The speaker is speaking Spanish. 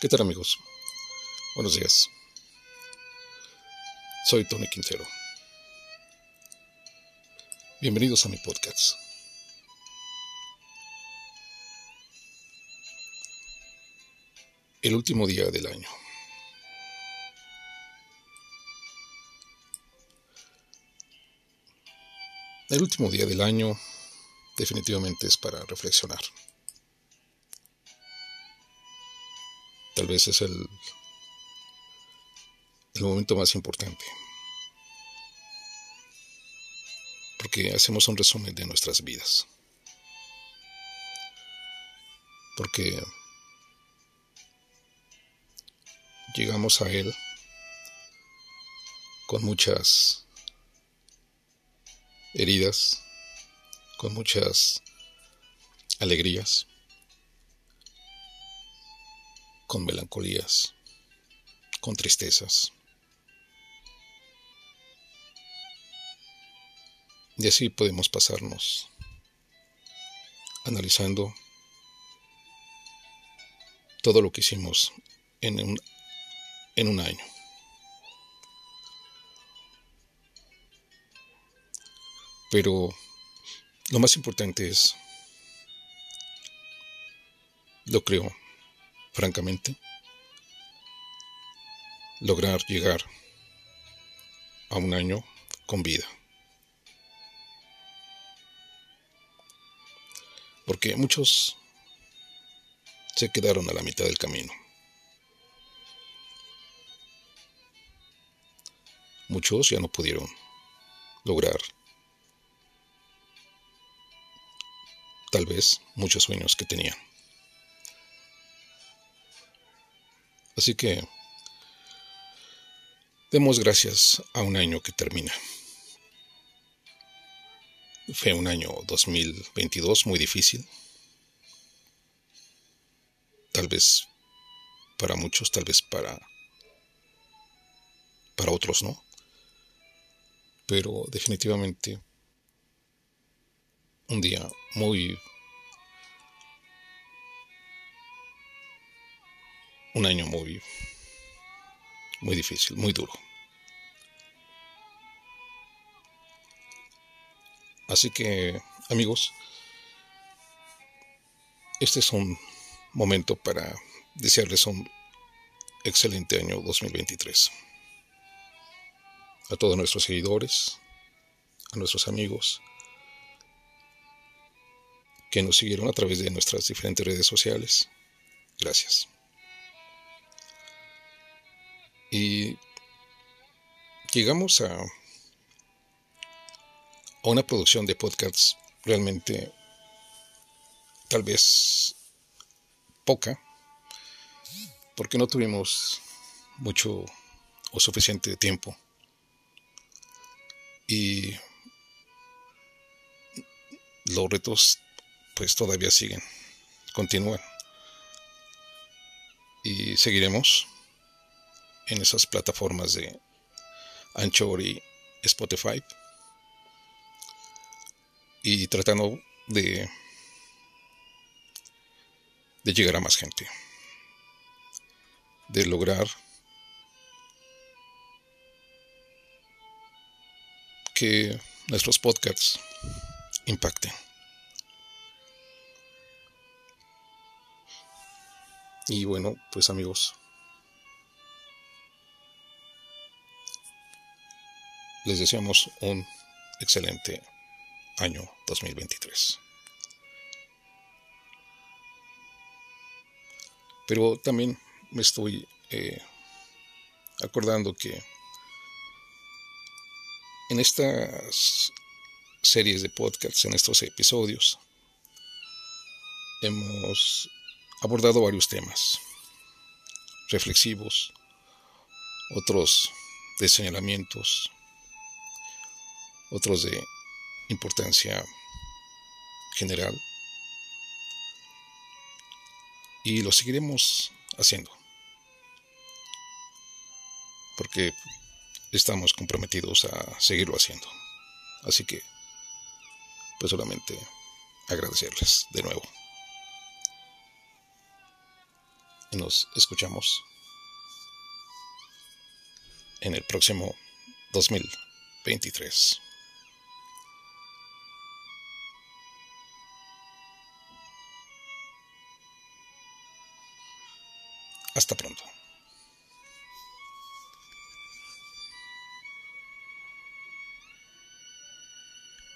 ¿Qué tal amigos? Buenos días. Soy Tony Quintero. Bienvenidos a mi podcast. El último día del año. El último día del año definitivamente es para reflexionar. Tal vez es el, el momento más importante. Porque hacemos un resumen de nuestras vidas. Porque llegamos a Él con muchas heridas, con muchas alegrías con melancolías, con tristezas. Y así podemos pasarnos analizando todo lo que hicimos en un, año. Pero lo más importante es, lo creo, francamente, lograr llegar a un año con vida. Porque muchos se quedaron a la mitad del camino. Muchos ya no pudieron lograr tal vez muchos sueños que tenían. Así que demos gracias a un año que termina. Fue un año 2022 muy difícil. Tal vez para muchos, tal vez para para otros no. Pero definitivamente un día muy un año muy, muy difícil, muy duro. Así que, amigos, este es un momento para desearles un excelente año 2023. A todos nuestros seguidores, a nuestros amigos que nos siguieron a través de nuestras diferentes redes sociales. Gracias. Y llegamos a, a una producción de podcasts realmente tal vez poca, porque no tuvimos mucho o suficiente tiempo. Y los retos pues todavía siguen, continúan. Y seguiremos en esas plataformas de Anchor y Spotify. Y tratando de de llegar a más gente. De lograr que nuestros podcasts impacten. Y bueno pues amigos les deseamos un excelente año 2023. Pero también me estoy eh, acordando que en estas series de podcasts, en estos episodios, hemos abordado varios temas reflexivos, otros de señalamientos, otros de importancia general. Y lo seguiremos haciendo. Porque estamos comprometidos a seguirlo haciendo. Así que, pues solamente agradecerles de nuevo. y nos escuchamos en el próximo 2023. Hasta pronto.